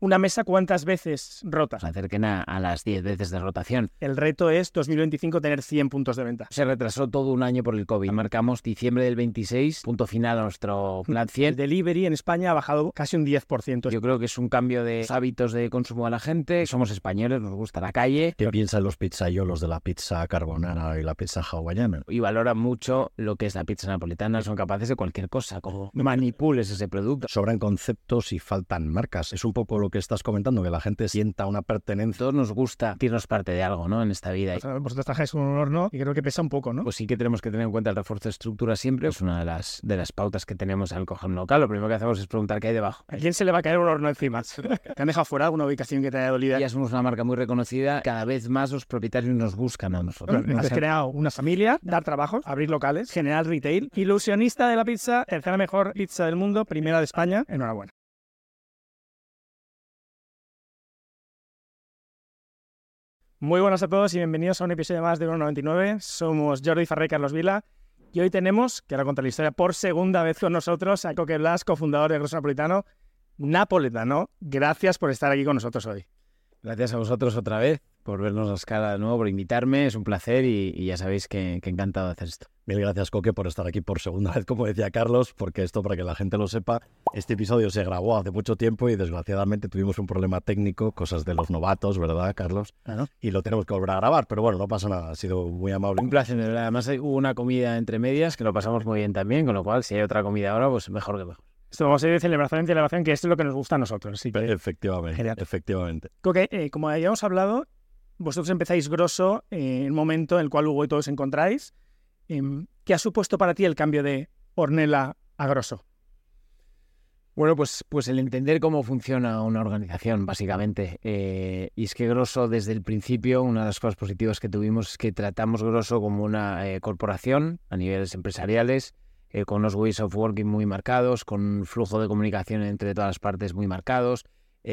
Una mesa, ¿cuántas veces rotas? Se acerquen a, a las 10 veces de rotación. El reto es 2025 tener 100 puntos de venta. Se retrasó todo un año por el COVID. Marcamos diciembre del 26, punto final a nuestro plan 100. El delivery en España ha bajado casi un 10%. Yo creo que es un cambio de hábitos de consumo de la gente. Somos españoles, nos gusta la calle. ¿Qué piensan los pizzaiolos de la pizza carbonara y la pizza hawaiana? Y valoran mucho lo que es la pizza napolitana. Son capaces de cualquier cosa, como manipules ese producto. Sobran conceptos y faltan marcas. Es un poco lo que estás comentando, que la gente sienta una pertenencia. Todos nos gusta sentirnos parte de algo, ¿no? En esta vida. O sea, vosotros trabajáis con un horno y creo que pesa un poco, ¿no? Pues sí que tenemos que tener en cuenta el refuerzo de estructura siempre. Es una de las, de las pautas que tenemos al coger un local. Lo primero que hacemos es preguntar qué hay debajo. ¿A quién se le va a caer un horno encima? ¿Te han dejado fuera alguna ubicación que te haya dolido? Ya somos una marca muy reconocida. Cada vez más los propietarios nos buscan a nosotros. Has creado una familia, dar trabajos, abrir locales, generar retail. Ilusionista de la pizza, tercera mejor pizza del mundo, primera de España. Enhorabuena. Muy buenas a todos y bienvenidos a un episodio más de 1.99. Somos Jordi Farré y Carlos Vila. Y hoy tenemos, que ahora contar la historia, por segunda vez con nosotros a Coque Blas, cofundador de Grosso Napolitano, napoletano. Gracias por estar aquí con nosotros hoy. Gracias a vosotros otra vez por vernos las caras de nuevo, por invitarme. Es un placer y, y ya sabéis que, que, encantado de hacer esto. Mil gracias, Coque, por estar aquí por segunda vez, como decía Carlos, porque esto, para que la gente lo sepa, este episodio se grabó hace mucho tiempo y desgraciadamente tuvimos un problema técnico, cosas de los novatos, ¿verdad, Carlos? Claro. Y lo tenemos que volver a grabar, pero bueno, no pasa nada, ha sido muy amable. Un placer, además hubo una comida entre medias que lo pasamos muy bien también, con lo cual si hay otra comida ahora, pues mejor que mejor. Esto vamos a ir de celebración en celebración, que esto es lo que nos gusta a nosotros. Sí. Efectivamente, Genial. efectivamente. Coque, eh, como habíamos hablado, vosotros empezáis grosso eh, en un momento en el cual Hugo y todos os encontráis. Eh, ¿Qué ha supuesto para ti el cambio de Ornella a grosso? Bueno, pues, pues el entender cómo funciona una organización, básicamente. Eh, y es que Grosso, desde el principio, una de las cosas positivas que tuvimos es que tratamos Grosso como una eh, corporación a niveles empresariales, eh, con unos ways of working muy marcados, con un flujo de comunicación entre todas las partes muy marcados.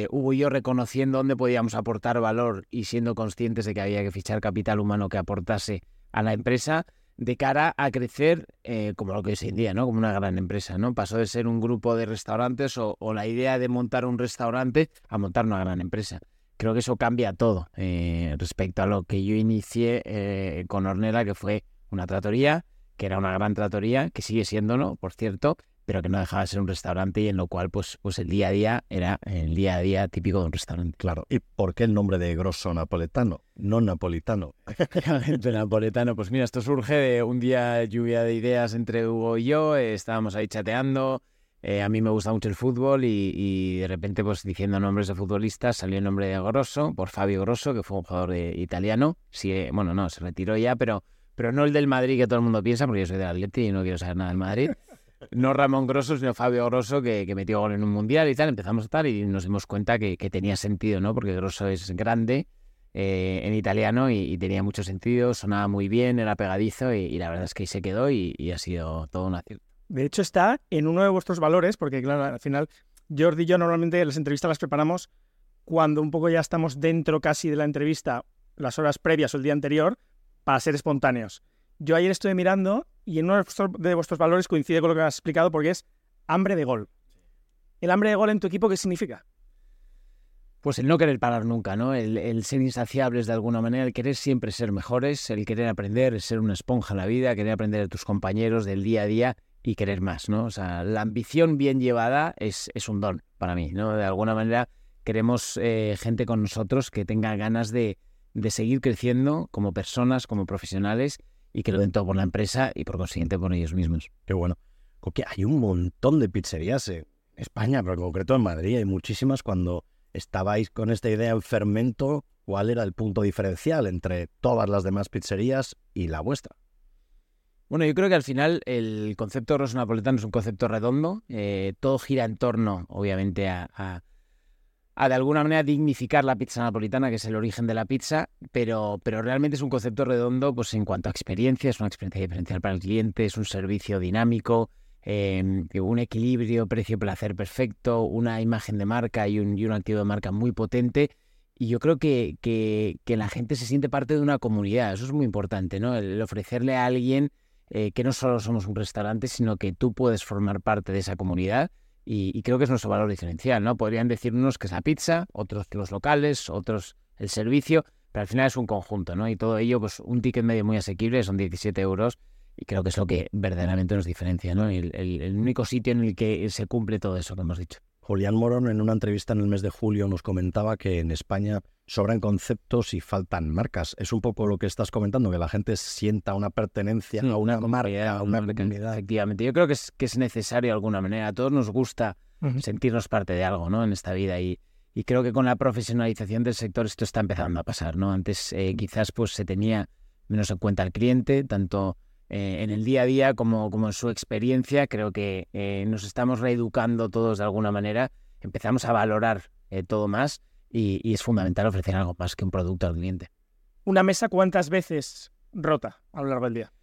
Hugo y yo reconociendo dónde podíamos aportar valor y siendo conscientes de que había que fichar capital humano que aportase a la empresa de cara a crecer eh, como lo que es hoy en día, ¿no? Como una gran empresa, ¿no? Pasó de ser un grupo de restaurantes o, la idea de montar un restaurante a montar una gran empresa. Creo que eso cambia todo eh, respecto a lo que yo inicié eh, con Ornella, que fue una tratoría, que era una gran tratoría, que sigue siendo, ¿no? Por cierto, pero que no dejaba de ser un restaurante y en lo cual, pues, pues el día a día era el día a día típico de un restaurante. Claro. ¿Y por qué el nombre de grosso napoletano? No napolitano. Efectivamente, napoletano. Pues mira, esto surge de un día lluvia de ideas entre Hugo y yo. eh, estábamos ahí chateando. eh, a mí me gusta mucho el fútbol y, y de repente, pues diciendo nombres de futbolistas, salió el nombre de Grosso, por Fabio Grosso, que fue un jugador de- italiano. Sí, eh, bueno, no, se retiró ya, pero, pero no el del Madrid que todo el mundo piensa, porque yo soy del Atleti y no quiero saber nada del Madrid. No Ramón Grosso, sino Fabio Grosso, que, metió gol en un mundial y tal. Empezamos a tal y nos dimos cuenta que, tenía sentido, ¿no? Porque Grosso es grande eh, en italiano y, tenía mucho sentido, sonaba muy bien, era pegadizo y, la verdad es que ahí se quedó y, y ha sido todo un acierto. De hecho, está en uno de vuestros valores, porque claro, al final, Jordi y yo normalmente las entrevistas las preparamos cuando un poco ya estamos dentro casi de la entrevista, las horas previas o el día anterior, para ser espontáneos. Yo ayer estuve mirando y en uno de vuestros, valores coincide con lo que has explicado porque es hambre de gol. ¿El hambre de gol en tu equipo qué significa? Pues el no querer parar nunca, ¿no? El, ser insaciables de alguna manera, el querer siempre ser mejores, el querer aprender, ser una esponja en la vida, querer aprender de tus compañeros del día a día y querer más, ¿no? O sea, la ambición bien llevada es, es un don para mí, ¿no? De alguna manera queremos eh, gente con nosotros que tenga ganas de, de seguir creciendo como personas, como profesionales y que lo den todo por la empresa y por consiguiente por ellos mismos. Qué bueno. Coque, hay un montón de pizzerías en España, pero en concreto en Madrid hay muchísimas. Cuando estabais con esta idea en fermento, ¿cuál era el punto diferencial entre todas las demás pizzerías y la vuestra? Bueno, yo creo que al final el concepto Rosso Napoletano es un concepto redondo. eh, todo gira en torno, obviamente, a, a- a, de alguna manera dignificar la pizza napolitana, que es el origen de la pizza, pero, pero realmente es un concepto redondo pues, en cuanto a experiencia, es una experiencia diferencial para el cliente, es un servicio dinámico, eh, un equilibrio precio-placer perfecto, una imagen de marca y un, un activo de marca muy potente. Y yo creo que, que, que la gente se siente parte de una comunidad, eso es muy importante, ¿no? El ofrecerle a alguien eh, que no solo somos un restaurante, sino que tú puedes formar parte de esa comunidad, y, creo que es nuestro valor diferencial, ¿no? Podrían decir unos que es la pizza, otros que los locales, otros el servicio, pero al final es un conjunto, ¿no? Y todo ello, pues un ticket medio muy asequible, son 17 euros, y creo que es lo que verdaderamente nos diferencia, ¿no? el único sitio en el que se cumple todo eso que hemos dicho. Julián Morón en una entrevista en el mes de julio nos comentaba que en España sobran conceptos y faltan marcas. Es un poco lo que estás comentando, que la gente sienta una pertenencia a una, marca, a una comunidad. Efectivamente, yo creo que es, que es necesario de alguna manera. A todos nos gusta sentirnos parte de algo ¿no? en esta vida y, y creo que con la profesionalización del sector esto está empezando a pasar. ¿no? Antes eh, quizás pues, se tenía menos en cuenta al cliente, tanto eh, en el día a día como, como en su experiencia. Creo que eh, nos estamos reeducando todos de alguna manera, empezamos a valorar eh, todo más y, es fundamental ofrecer algo más que un producto al cliente. ¿Una mesa cuántas veces rota a lo largo del día?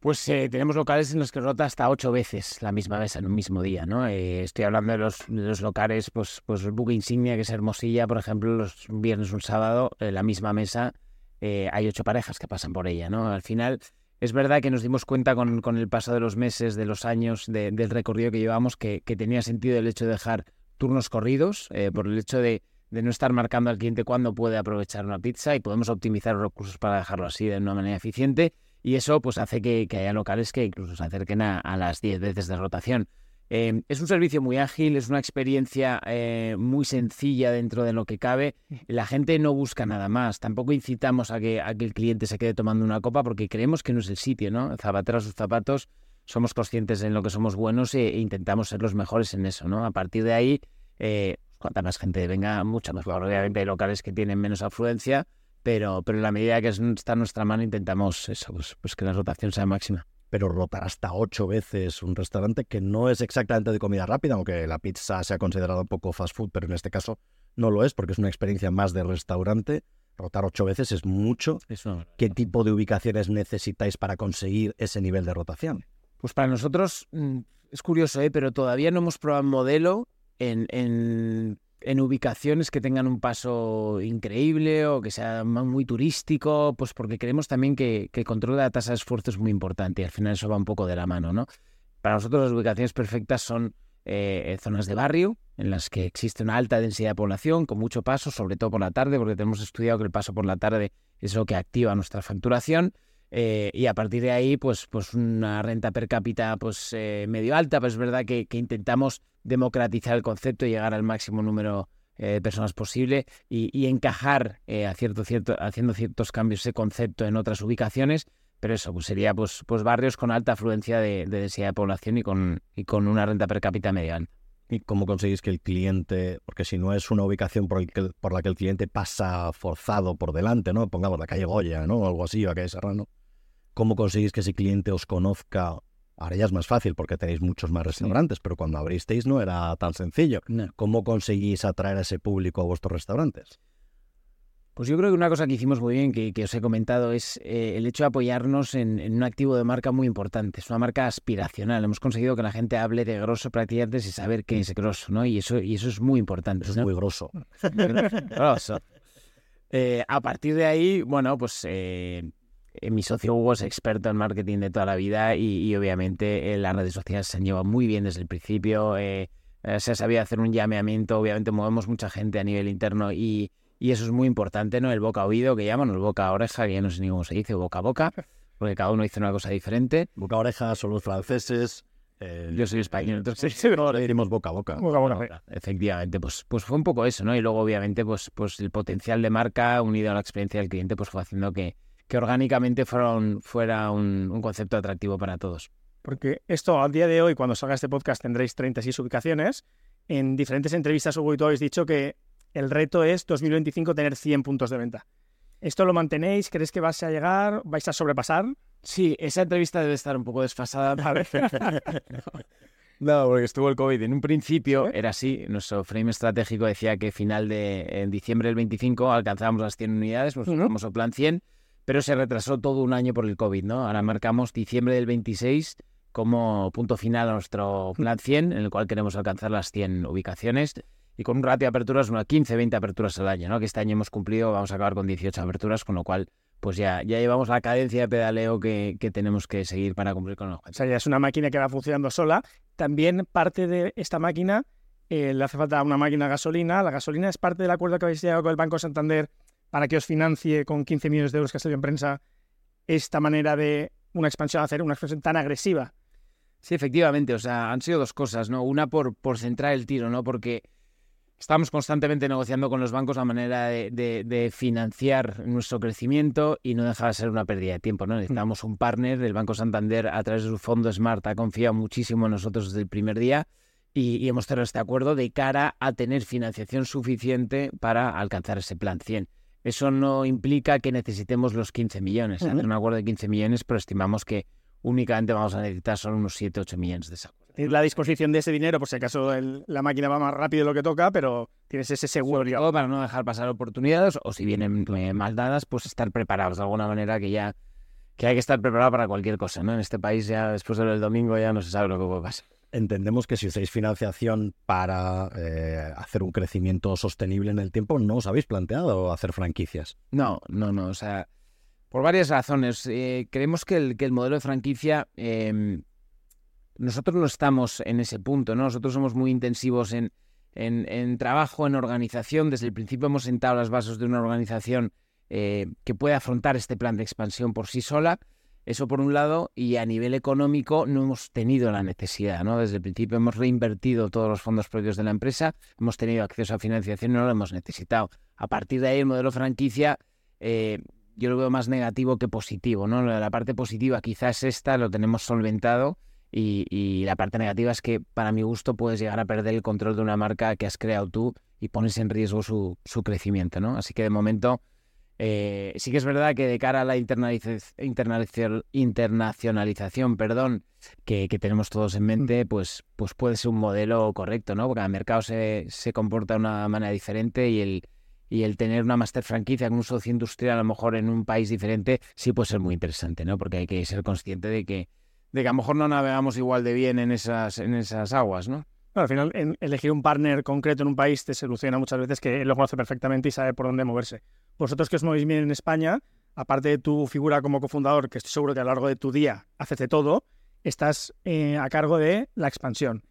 Pues tenemos locales en los que rota hasta ocho veces la misma mesa en un mismo día, ¿no? estoy hablando de los, los, locales, pues, pues el buque insignia, que es Hermosilla, por ejemplo, los viernes, un sábado, la misma mesa, hay ocho parejas que pasan por ella, ¿no? Al final, es verdad que nos dimos cuenta con, el paso de los meses, de los años, del recorrido que llevamos, que, tenía sentido el hecho de dejar turnos corridos, eh, por el hecho de, no estar marcando al cliente cuándo puede aprovechar una pizza y podemos optimizar los recursos para dejarlo así de una manera eficiente. Y eso pues hace que, haya locales que incluso se acerquen a, las 10 veces de rotación. Em, es un servicio muy ágil, es una experiencia eh, muy sencilla dentro de lo que cabe. La gente no busca nada más. Tampoco incitamos a que, a que el cliente se quede tomando una copa porque creemos que no es el sitio, ¿no? Zapatero a sus zapatos, somos conscientes en lo que somos buenos e, intentamos ser los mejores en eso, ¿no? A partir de ahí, eh, cuanta más gente venga, mucho mejor. Obviamente hay locales que tienen menos afluencia, pero, pero en la medida que está en nuestra mano intentamos eso, pues, pues que la rotación sea máxima pero rotar hasta ocho veces un restaurante que no es exactamente de comida rápida, aunque la pizza se ha considerado un poco fast food, pero en este caso no lo es porque es una experiencia más de restaurante. Rotar ocho veces es mucho. ¿Qué tipo de ubicaciones necesitáis para conseguir ese nivel de rotación? Pues para nosotros mm, es curioso, ¿eh? pero todavía no hemos probado un modelo en, en en ubicaciones que tengan un paso increíble o que sea muy turístico, pues porque creemos también que, el control de la tasa de esfuerzo es muy importante y al final eso va un poco de la mano, ¿no? Para nosotros las ubicaciones perfectas son eh, zonas de barrio en las que existe una alta densidad de población con mucho paso, sobre todo por la tarde, porque tenemos estudiado que el paso por la tarde es lo que activa nuestra facturación. Eh, y a partir de ahí, pues, pues una renta per cápita pues, eh, medio alta, pues es verdad que, intentamos democratizar el concepto y llegar al máximo número eh, de personas posible y, encajar a cierto, cierto, haciendo ciertos cambios ese concepto en otras ubicaciones, pero eso pues sería pues, pues barrios con alta afluencia de, densidad de población y con, y con una renta per cápita medio alta. ¿Y cómo conseguís que el cliente, porque si no es una ubicación por, por, la que el cliente pasa forzado por delante, ¿no? Pongamos la calle Goya, ¿no? O algo así, o la calle Serrano cómo conseguís que ese cliente os conozca. Ahora ya es más fácil porque tenéis muchos más restaurantes, pero cuando abristeis no era tan sencillo. ¿Cómo conseguís atraer a ese público a vuestros restaurantes? Pues yo creo que una cosa que hicimos muy bien, que, os he comentado, es eh, el hecho de apoyarnos en, un activo de marca muy importante. Es una marca aspiracional. Hemos conseguido que la gente hable de grosso prácticamente sin saber qué es grosso, ¿no? Y eso, y eso es muy importante. es muy grosso. grosso. Eh, a partir de ahí, bueno, pues eh, mi socio Hugo es experto en marketing de toda la vida y, obviamente eh, las redes sociales se han llevado muy bien desde el principio. Eh, se sabía hacer un llameamiento, obviamente movemos mucha gente a nivel interno y, eso es muy importante, ¿no? El boca a oído que llaman, el boca a oreja, que ya no sé ni cómo se dice, boca a boca, porque cada uno dice una cosa diferente. Boca a oreja son los franceses. Yo soy español, entonces decimos boca a boca. Boca a boca. Efectivamente, pues, pues fue un poco eso, ¿no? Y luego, obviamente, pues, pues el potencial de marca unido a la experiencia del cliente, pues fue haciendo que, que orgánicamente fueron, fuera un, concepto atractivo para todos. Porque esto, al día de hoy, cuando salga este podcast, tendréis 36 ubicaciones. En diferentes entrevistas, Hugo y tú habéis dicho que el reto es 2025 tener 100 puntos de venta. ¿Esto lo mantenéis? ¿Crees que vais a llegar? ¿Vais a sobrepasar? Sí, esa entrevista debe estar un poco desfasada. no, porque estuvo el COVID. En un principio era así. Nuestro frame estratégico decía que final de en diciembre del 25 alcanzábamos las 100 unidades, pues uh plan 100 pero se retrasó todo un año por el COVID, ¿no? Ahora marcamos diciembre del 26 como punto final a nuestro plan 100, en el cual queremos alcanzar las 100 ubicaciones y con un ratio de aperturas, unas 15, 20 aperturas al año, ¿no? Que este año hemos cumplido, vamos a acabar con 18 aperturas, con lo cual pues ya, ya llevamos la cadencia de pedaleo que, que tenemos que seguir para cumplir con el objetivo. O sea, ya es una máquina que va funcionando sola también parte de esta máquina eh, le hace falta una máquina de gasolina. La gasolina es parte del acuerdo que habéis llegado con el Banco Santander para que os financie con 15 millones de euros que ha salido en prensa esta manera de una expansión, hacer una expansión tan agresiva. Sí, efectivamente, o sea, han sido dos cosas, ¿no? Una por, por centrar el tiro, ¿no? Porque estamos constantemente negociando con los bancos la manera de, financiar nuestro crecimiento y no deja de ser una pérdida de tiempo, ¿no? Necesitamos un partner, el Banco Santander, a través de su fondo Smart, ha confiado muchísimo en nosotros desde el primer día y, y hemos cerrado este acuerdo de cara a tener financiación suficiente para alcanzar ese plan 100. Eso no implica que necesitemos los 15 millones. Uh un acuerdo de 15 millones, pero estimamos que únicamente vamos a necesitar solo unos 7, 8 millones de ese la disposición de ese dinero por si acaso la máquina va más rápido de lo que toca, pero tienes ese seguro. Todo para no dejar pasar oportunidades o si vienen eh, mal dadas, pues estar preparados de alguna manera que ya que hay que estar preparado para cualquier cosa. ¿no? En este país ya después del domingo ya no se sabe lo que puede pasar entendemos que si usáis financiación para eh, hacer un crecimiento sostenible en el tiempo, no os habéis planteado hacer franquicias. No, no, no. O sea, por varias razones. Eh, creemos que el, modelo de franquicia, em, nosotros no estamos en ese punto, ¿no? Nosotros somos muy intensivos en, en, en, trabajo, en organización. Desde el principio hemos sentado las bases de una organización eh, que puede afrontar este plan de expansión por sí sola. Eso por un lado, y a nivel económico no hemos tenido la necesidad, ¿no? Desde el principio hemos reinvertido todos los fondos propios de la empresa, hemos tenido acceso a financiación y no lo hemos necesitado. A partir de ahí el modelo franquicia eh, yo lo veo más negativo que positivo, ¿no? La parte positiva quizás esta, lo tenemos solventado, y, la parte negativa es que para mi gusto puedes llegar a perder el control de una marca que has creado tú y pones en riesgo su, su crecimiento, ¿no? Así que de momento eh, sí que es verdad que de cara a la internacionalización perdón, que, tenemos todos en mm. mente, pues, pues puede ser un modelo correcto, ¿no? Porque el mercado se, se comporta de una manera diferente y el, y el tener una master franquicia con un socio industrial a lo mejor en un país diferente sí puede ser muy interesante, ¿no? Porque hay que ser consciente de que, de que a lo mejor no navegamos igual de bien en esas, en esas aguas, ¿no? al final, elegir un partner concreto en un país te soluciona muchas veces que él lo conoce perfectamente y sabe por dónde moverse. Vosotros que os movéis bien en España, aparte de tu figura como cofundador, que estoy seguro que a lo largo de tu día haces de todo, estás eh, a cargo de la expansión.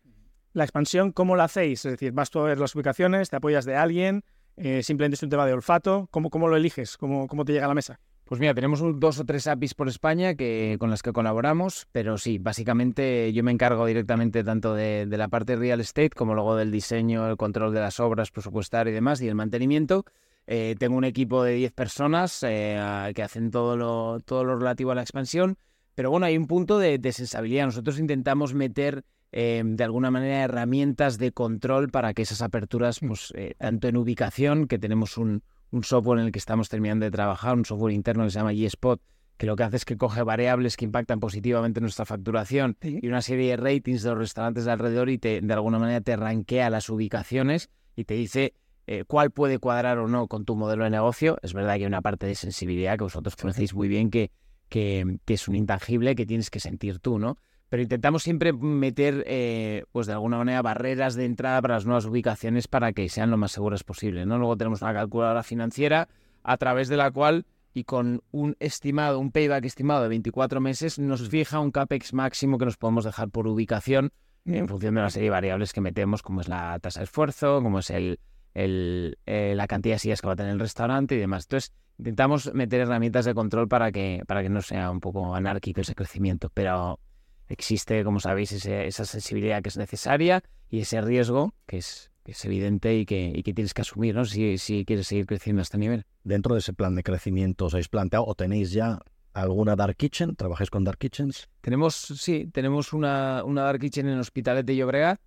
La expansión, ¿cómo la hacéis? Es decir, vas tú a ver las ubicaciones, te apoyas de alguien, eh, simplemente es un tema de olfato. ¿Cómo, cómo lo eliges? ¿Cómo, ¿Cómo te llega a la mesa? Pues mira, tenemos dos o tres APIs por España que, con las que colaboramos, pero sí, básicamente yo me encargo directamente tanto de, la parte real estate como luego del diseño, el control de las obras, presupuestario y demás, y el mantenimiento. Eh, tengo un equipo de 10 personas eh, que hacen todo lo, todo lo relativo a la expansión, pero bueno, hay un punto de, de sensibilidad. Nosotros intentamos meter eh, de alguna manera herramientas de control para que esas aperturas, pues, tanto en ubicación, que tenemos un, un software en el que estamos terminando de trabajar, un software interno que se llama eSpot, que lo que hace es que coge variables que impactan positivamente nuestra facturación y una serie de ratings de los restaurantes de alrededor y te, de alguna manera te rankea las ubicaciones y te dice eh, cuál puede cuadrar o no con tu modelo de negocio. Es verdad que hay una parte de sensibilidad que vosotros conocéis muy bien que, que, que es un intangible que tienes que sentir tú, ¿no? pero intentamos siempre meter, eh, pues de alguna manera, barreras de entrada para las nuevas ubicaciones para que sean lo más seguras posible. ¿no? Luego tenemos una calculadora financiera a través de la cual y con un estimado, un payback estimado de 24 meses, nos fija un CAPEX máximo que nos podemos dejar por ubicación en función de una serie de variables que metemos, como es la tasa de esfuerzo, como es el, el, eh, la cantidad de sillas que va a tener el restaurante y demás. Entonces, intentamos meter herramientas de control para que, para que no sea un poco anárquico ese crecimiento, pero existe, como sabéis, esa sensibilidad que es necesaria y ese riesgo que es, es evidente y que, y que, tienes que asumir ¿no? si, si quieres seguir creciendo a este nivel. Dentro de ese plan de crecimiento, ¿os habéis planteado o tenéis ya alguna Dark Kitchen? ¿Trabajáis con Dark Kitchens? Tenemos, sí, tenemos una, una Dark Kitchen en Hospitalet de Llobregat,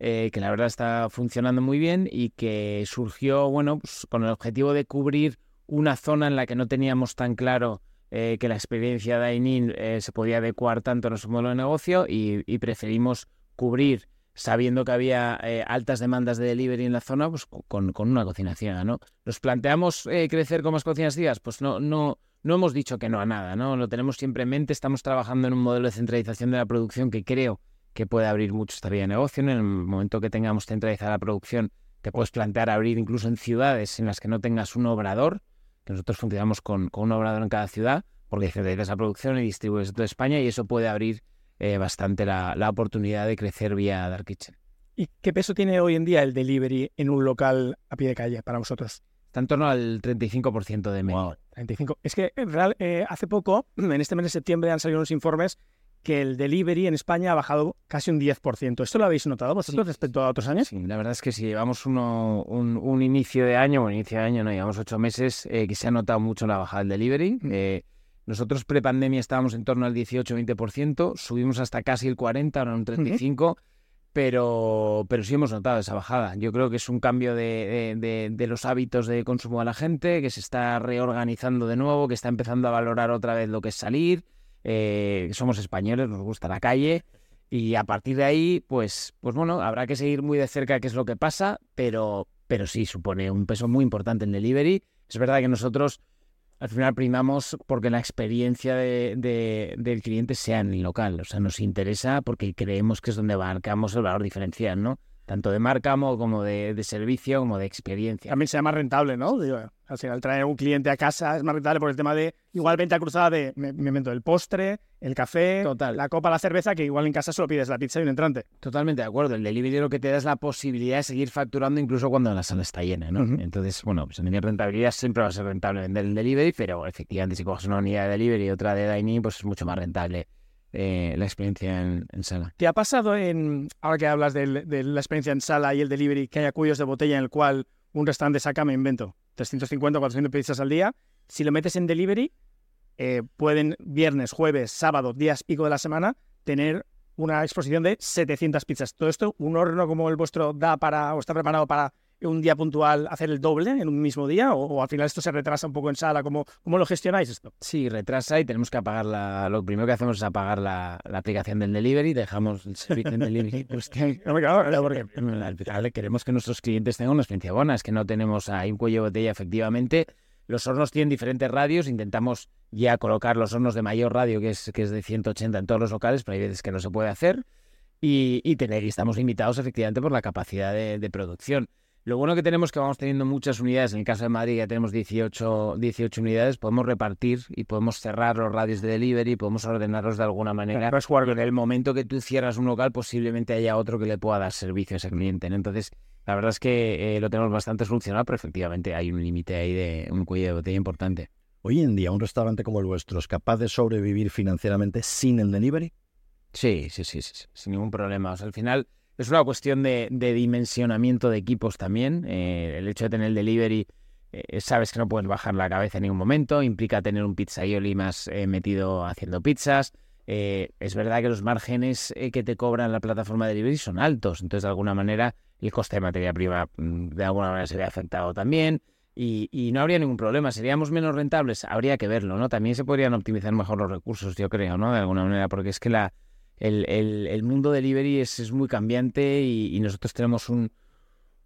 eh, que la verdad está funcionando muy bien y que surgió, bueno, pues, con el objetivo de cubrir una zona en la que no teníamos tan claro eh, que la experiencia de Ainin eh, se podía adecuar tanto a nuestro modelo de negocio y, preferimos cubrir, sabiendo que había eh, altas demandas de delivery en la zona, pues con, una cocina ciega, ¿no? ¿Nos planteamos crecer con más cocinas ciegas? Pues no, no, no hemos dicho que no a nada, ¿no? Lo tenemos siempre en mente, estamos trabajando en un modelo de centralización de la producción que creo que puede abrir mucho esta vía de negocio. En el momento que tengamos centralizada la producción, te puedes plantear abrir incluso en ciudades en las que no tengas un obrador, nosotros funcionamos con, un obrador en cada ciudad, porque centralizas la producción y distribuyes toda España y eso puede abrir eh, bastante la, la, oportunidad de crecer vía Dark Kitchen. ¿Y qué peso tiene hoy en día el delivery en un local a pie de calle para vosotros? Está en torno al 35% de media. Wow. 35. Es que en real, eh, hace poco, en este mes de septiembre, han salido unos informes que el delivery en España ha bajado casi un 10%. ¿Esto lo habéis notado vosotros sí. respecto a otros años? Sí, la verdad es que si llevamos uno, un, un, inicio de año, bueno, inicio de año no, llevamos ocho meses, eh, que se ha notado mucho la bajada del delivery. Mm. Eh, nosotros prepandemia estábamos en torno al 18-20%, subimos hasta casi el 40%, ahora un 35%. Mm pero, pero sí hemos notado esa bajada. Yo creo que es un cambio de, de, de, los hábitos de consumo de la gente, que se está reorganizando de nuevo, que está empezando a valorar otra vez lo que es salir. Eh, somos españoles, nos gusta la calle. Y a partir de ahí, pues, pues bueno, habrá que seguir muy de cerca qué es lo que pasa, pero, pero sí supone un peso muy importante en delivery. Es verdad que nosotros al final primamos porque la experiencia de, de, del cliente sea en el local. O sea, nos interesa porque creemos que es donde marcamos el valor diferencial, ¿no? Tanto de marca como de, servicio, como de experiencia. También sea más rentable, ¿no? Al final traer un cliente a casa es más rentable por el tema de igual venta cruzada de, me, me invento, el postre, el café, Total. la copa, la cerveza, que igual en casa solo pides la pizza y un entrante. Totalmente de acuerdo. El delivery lo que te da es la posibilidad de seguir facturando incluso cuando la sala está llena, ¿no? Uh -huh. Entonces, bueno, pues en rentabilidad siempre va a ser rentable vender el delivery, pero efectivamente si coges una unidad de delivery y otra de dining, pues es mucho más rentable eh, la experiencia en, en, sala. ¿Te ha pasado en, ahora que hablas de, de, la experiencia en sala y el delivery, que haya cuellos de botella en el cual un restaurante saca, me invento, 350 o 400 pizzas al día? Si lo metes en delivery, eh, pueden viernes, jueves, sábado, días pico de la semana, tener una exposición de 700 pizzas. Todo esto, un horno como el vuestro da para, o está preparado para un día puntual hacer el doble en un mismo día o, o, al final esto se retrasa un poco en sala? ¿Cómo, cómo lo gestionáis esto? Sí, retrasa y tenemos que apagar la... Lo primero que hacemos es apagar la, la aplicación del delivery, dejamos el servicio en delivery. pues que, no me cago, porque al final queremos que nuestros clientes tengan una experiencia buena, es que no tenemos ahí un cuello de botella efectivamente. Los hornos tienen diferentes radios, intentamos ya colocar los hornos de mayor radio, que es, que es de 180 en todos los locales, pero hay veces que no se puede hacer. Y, y tener, y estamos limitados efectivamente por la capacidad de, de producción. Lo bueno que tenemos es que vamos teniendo muchas unidades. En el caso de Madrid ya tenemos 18, 18 unidades. Podemos repartir y podemos cerrar los radios de delivery, podemos ordenarlos de alguna manera. Claro, en el momento que tú cierras un local, posiblemente haya otro que le pueda dar servicio a ese cliente. ¿no? Entonces, la verdad es que eh, lo tenemos bastante solucionado, pero efectivamente hay un límite ahí de un cuello de botella importante. Hoy en día, un restaurante como el vuestro es capaz de sobrevivir financieramente sin el delivery? Sí, sí, sí, sí sin ningún problema. O sea, al final es una cuestión de, dimensionamiento de equipos también. Eh, el hecho de tener el delivery, eh, sabes que no puedes bajar la cabeza en ningún momento, implica tener un pizzaioli más eh, metido haciendo pizzas. es verdad que los márgenes que te cobran la plataforma de delivery son altos, entonces de alguna manera el coste de materia prima mm, de alguna manera se ve afectado también. Y, y, no habría ningún problema. ¿Seríamos menos rentables? Habría que verlo, ¿no? También se podrían optimizar mejor los recursos, yo creo, ¿no? De alguna manera, porque es que la, el, el, el mundo delivery es, es muy cambiante y, nosotros tenemos un,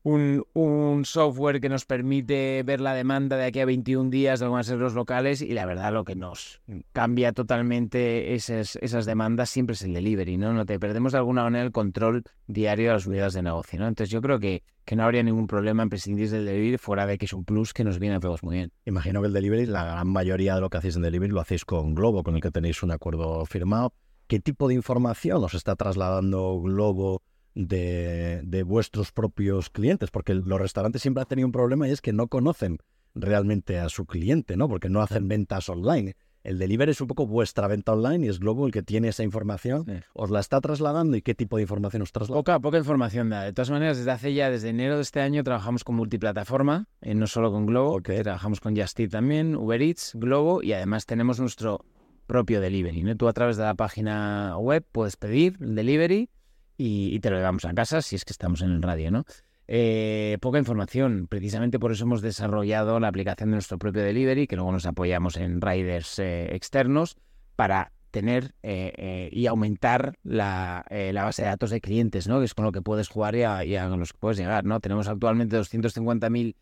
un, software que nos permite ver la demanda de aquí a 21 días de algunas los locales y la verdad lo que nos cambia totalmente esas, esas demandas siempre es el delivery, ¿no? No te perdemos de alguna manera el control diario de las unidades de negocio, ¿no? Entonces yo creo que, que no habría ningún problema en prescindir del delivery fuera de que es un plus que nos viene a todos muy bien. Imagino que el delivery, la gran mayoría de lo que hacéis en delivery lo hacéis con Globo, con el que tenéis un acuerdo firmado. ¿Qué tipo de información os está trasladando Globo de, de, vuestros propios clientes? Porque los restaurantes siempre han tenido un problema y es que no conocen realmente a su cliente, ¿no? Porque no hacen ventas online. El delivery es un poco vuestra venta online y es Globo el que tiene esa información. Sí. ¿Os la está trasladando y qué tipo de información os traslada? Poca, poca información da. De todas maneras, desde hace ya, desde enero de este año, trabajamos con multiplataforma, eh, no solo con Globo, okay. trabajamos con Just Eat también, Uber Eats, Globo y además tenemos nuestro propio delivery. ¿no? Tú a través de la página web puedes pedir el delivery y, te lo llevamos a casa si es que estamos en el radio, ¿no? Eh, poca información, precisamente por eso hemos desarrollado la aplicación de nuestro propio delivery, que luego nos apoyamos en riders eh, externos para tener eh, y aumentar la, la, base de datos de clientes, ¿no? Que es con lo que puedes jugar y a, y a los que puedes llegar, ¿no? Tenemos actualmente 250.000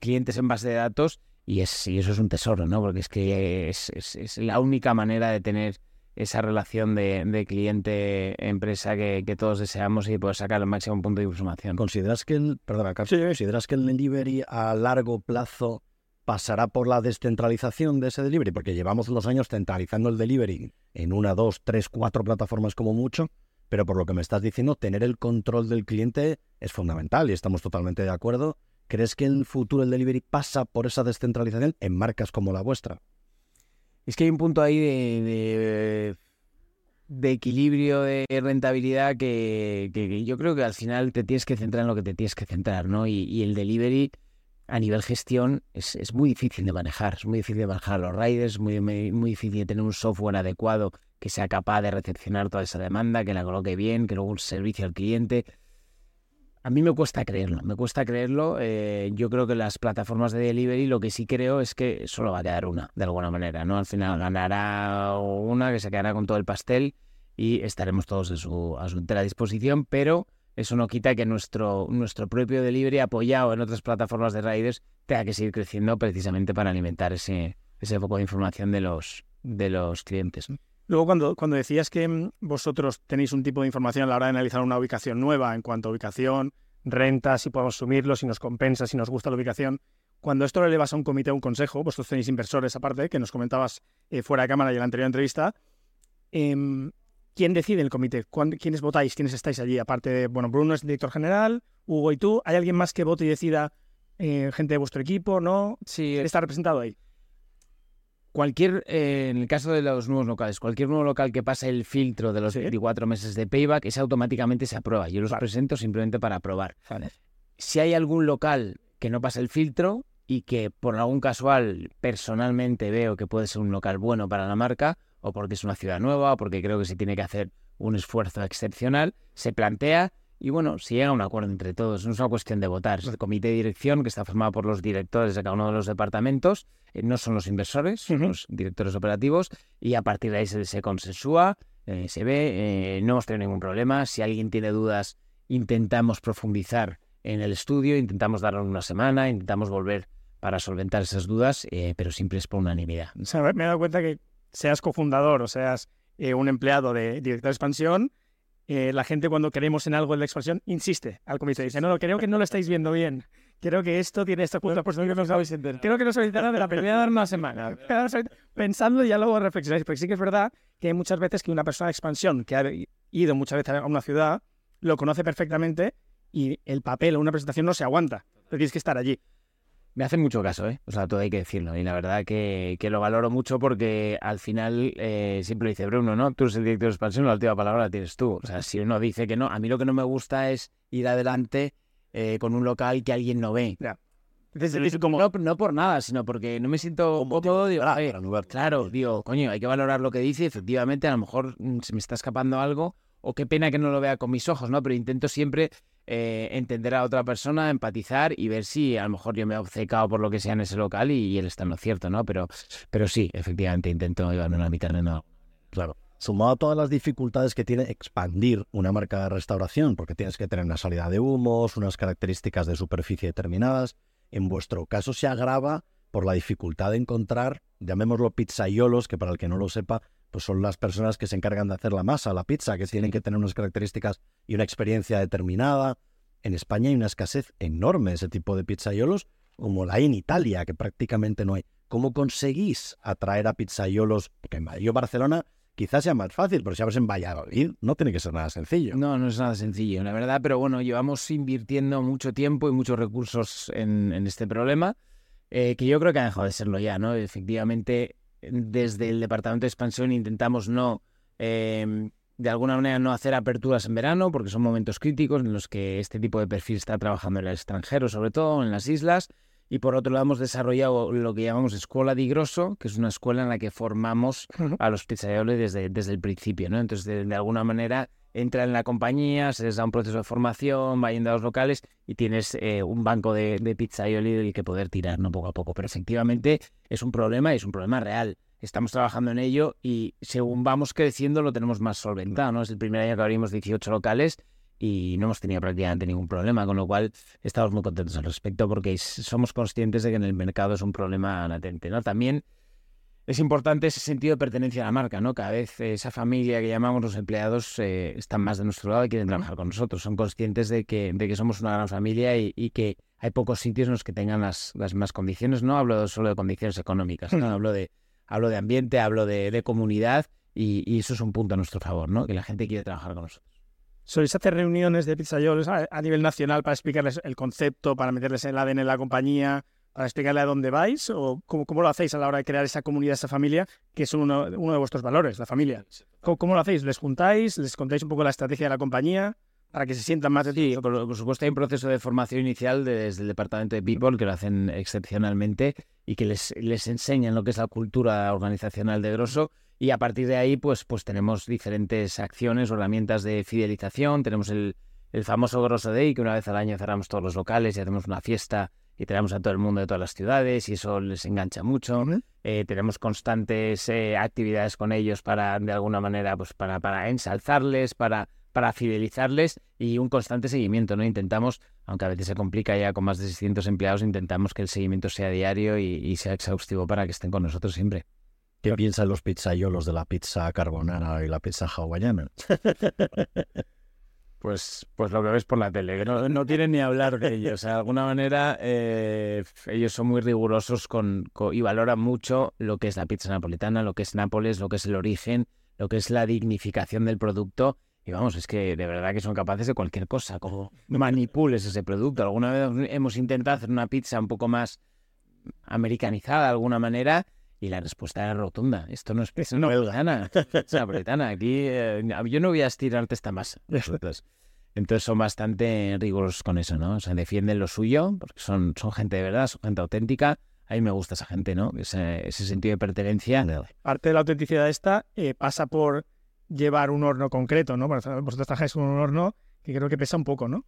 clientes en base de datos y, es, y eso es un tesoro, ¿no? Porque es que es, es, es la única manera de tener esa relación de, de cliente-empresa que, que, todos deseamos y poder sacar el máximo punto de información. ¿Consideras que el, perdona, Carlos, sí. ¿consideras que el delivery a largo plazo pasará por la descentralización de ese delivery, porque llevamos unos años centralizando el delivery en una, dos, tres, cuatro plataformas como mucho, pero por lo que me estás diciendo, tener el control del cliente es fundamental y estamos totalmente de acuerdo. ¿Crees que el futuro el delivery pasa por esa descentralización en marcas como la vuestra? Es que hay un punto ahí de, de, equilibrio, de rentabilidad que, yo creo que al final te tienes que centrar en lo que te tienes que centrar, ¿no? Y, el delivery a nivel gestión es, es, muy difícil de manejar, es muy difícil de manejar los riders, muy, muy, muy difícil de tener un software adecuado que sea capaz de recepcionar toda esa demanda, que la coloque bien, que luego un servicio al cliente. A mí me cuesta creerlo, me cuesta creerlo. Eh, yo creo que las plataformas de delivery lo que sí creo es que solo va a quedar una, de alguna manera, ¿no? Al final ganará una que se quedará con todo el pastel y estaremos todos a su, a su entera disposición, pero eso no quita que nuestro, nuestro propio delivery apoyado en otras plataformas de riders tenga que seguir creciendo precisamente para alimentar ese, ese foco de información de los, de los clientes. Luego, cuando, cuando decías que mm, vosotros tenéis un tipo de información a la hora de analizar una ubicación nueva en cuanto a ubicación, renta, si podemos asumirlo, si nos compensa, si nos gusta la ubicación, cuando esto lo elevas a un comité, a un consejo, vosotros tenéis inversores aparte, que nos comentabas eh, fuera de cámara y en la anterior entrevista, eh, ¿Quién decide el comité? ¿Quiénes votáis? ¿Quiénes estáis allí? Aparte de, bueno, Bruno es director general, Hugo y tú. ¿Hay alguien más que vote y decida eh, gente de vuestro equipo? ¿No? Sí. ¿Está representado ahí? Cualquier, eh, en el caso de los nuevos locales, cualquier nuevo local que pase el filtro de los 24 meses de payback, ese automáticamente se aprueba. Yo los presento simplemente para aprobar. Si hay algún local que no pasa el filtro y que por algún casual personalmente veo que puede ser un local bueno para la marca, o porque es una ciudad nueva, o porque creo que se tiene que hacer un esfuerzo excepcional, se plantea y bueno, si llega a un acuerdo entre todos, no es una cuestión de votar, es el comité de dirección que está formado por los directores de cada uno de los departamentos, eh, no son los inversores, son los directores operativos, y a partir de ahí se, consensúa, eh, se ve, eh, no hemos tenido ningún problema, si alguien tiene dudas, intentamos profundizar en el estudio, intentamos darle una semana, intentamos volver para solventar esas dudas, pero siempre es por unanimidad. me he dado cuenta que seas cofundador o seas un empleado de director de expansión, eh, la gente cuando queremos en algo en la expansión insiste al comité. Dice, no, no, creo que no lo estáis viendo bien. Creo que esto tiene esta punta por que no sabéis entender. Creo que no sabéis nada de la primera dar una semana. Pensando y ya luego reflexionáis. Porque sí que es verdad que hay muchas veces que una persona de expansión que ha ido muchas veces a una ciudad lo conoce perfectamente y el papel o una presentación no se aguanta. Pero tienes que estar allí. Me hacen mucho caso, ¿eh? O sea, todo hay que decirlo. Y la verdad que, que lo valoro mucho porque al final eh, siempre dice Bruno, ¿no? Tú eres el director de expansión, la última palabra la tienes tú. O sea, si uno dice que no, a mí lo que no me gusta es ir adelante eh, con un local que alguien no ve. Como... no, no, por nada, sino porque no me siento cómodo. Digo, claro, digo, coño, hay que valorar lo que dice. Efectivamente, a lo mejor mm, se me está escapando algo o qué pena que no lo vea con mis ojos, ¿no? Pero intento siempre eh, entender a otra persona, empatizar y ver si a lo mejor yo me he obcecado por lo que sea en ese local y, él está en lo cierto, ¿no? Pero, pero sí, efectivamente, intento llevarme una mitad de no. Claro. Sumado a todas las dificultades que tiene expandir una marca de restauración, porque tienes que tener una salida de humos, unas características de superficie determinadas, en vuestro caso se agrava por la dificultad de encontrar, llamémoslo pizzaiolos, que para el que no lo sepa, pues son las personas que se encargan de hacer la masa, la pizza, que tienen que tener unas características y una experiencia determinada. En España hay una escasez enorme de ese tipo de pizzaiolos, como la hay en Italia, que prácticamente no hay. ¿Cómo conseguís atraer a pizzaiolos? Porque en Madrid o Barcelona quizás sea más fácil, pero si abres en Valladolid no tiene que ser nada sencillo. No, no es nada sencillo, la verdad, pero bueno, llevamos invirtiendo mucho tiempo y muchos recursos en, este problema, eh, que yo creo que ha dejado de serlo ya, ¿no? Efectivamente, desde el departamento de expansión intentamos no, em, de alguna manera, no hacer aperturas en verano, porque son momentos críticos en los que este tipo de perfil está trabajando en el extranjero, sobre todo en las islas. Y por otro lado, hemos desarrollado lo que llamamos Escuela de Grosso, que es una escuela en la que formamos a los pizzaioli desde, desde el principio. ¿no? Entonces, de alguna manera, entra en la compañía, se les da un proceso de formación, va yendo a los locales y tienes eh, un banco de, de pizza y del que poder tirar ¿no? poco a poco. Pero efectivamente es un problema y es un problema real. Estamos trabajando en ello y según vamos creciendo lo tenemos más solventado. ¿no? Es el primer año que abrimos 18 locales y no hemos tenido prácticamente ningún problema, con lo cual estamos muy contentos al respecto porque somos conscientes de que en el mercado es un problema latente. ¿no? También es importante ese sentido de pertenencia a la marca, ¿no? Cada vez esa familia que llamamos los empleados eh, están más de nuestro lado y quieren trabajar con nosotros. Son conscientes de que, de que somos una gran familia y, que hay pocos sitios en los que tengan las, las mismas condiciones. No hablo solo de condiciones económicas, ¿no? hablo, de, hablo de ambiente, hablo de, comunidad y, eso es un punto a nuestro favor, ¿no? que la gente quiere trabajar con nosotros. ¿Sois hacer reuniones de pizzayolos a, a nivel nacional para explicarles el concepto, para meterles el ADN en la compañía, para explicarle a dónde vais? ¿O cómo, cómo, lo hacéis a la hora de crear esa comunidad, esa familia, que es uno, uno de vuestros valores, la familia? ¿Cómo, ¿Cómo, lo hacéis? ¿Les juntáis? ¿Les contáis un poco la estrategia de la compañía? para que se sientan más de Sí, por, supuesto hay un proceso de formación inicial desde el departamento de People que lo hacen excepcionalmente y que les, les enseñan lo que es la cultura organizacional de Grosso y a partir de ahí pues, pues tenemos diferentes acciones o herramientas de fidelización, tenemos el, el famoso Grosso Day que una vez al año cerramos todos los locales y hacemos una fiesta y tenemos a todo el mundo de todas las ciudades y eso les engancha mucho. Eh, tenemos constantes eh, actividades con ellos para, de alguna manera, pues para, para ensalzarles, para para fidelizarles y un constante seguimiento, ¿no? Intentamos, aunque a veces se complica ya con más de 600 empleados, intentamos que el seguimiento sea diario y, sea exhaustivo para que estén con nosotros siempre. ¿Qué piensan los pizzayolos de la pizza carbonara y la pizza hawaiana? Pues, pues lo que ves por la tele, que no, no ni hablar de ellos. De alguna manera, eh, ellos son muy rigurosos con, y valoran mucho lo que es la pizza napolitana, lo que es Nápoles, lo que es el origen, lo que es la dignificación del producto y vamos, es que de verdad que son capaces de cualquier cosa, como manipules ese producto. Alguna vez hemos intentado hacer una pizza un poco más americanizada de alguna manera y la respuesta era rotunda. Esto no es pizza no, belgana, es napolitana. Aquí eh, yo no voy a estirarte esta masa. Entonces son bastante rigurosos con eso, ¿no? O sea, defienden lo suyo, porque son, son gente de verdad, son gente auténtica. A mí me gusta esa gente, ¿no? Ese, ese sentido de pertenencia. Parte de la autenticidad esta eh, pasa por llevar un horno concreto, ¿no? Vosotros trabajáis con un horno que creo que pesa un poco, ¿no?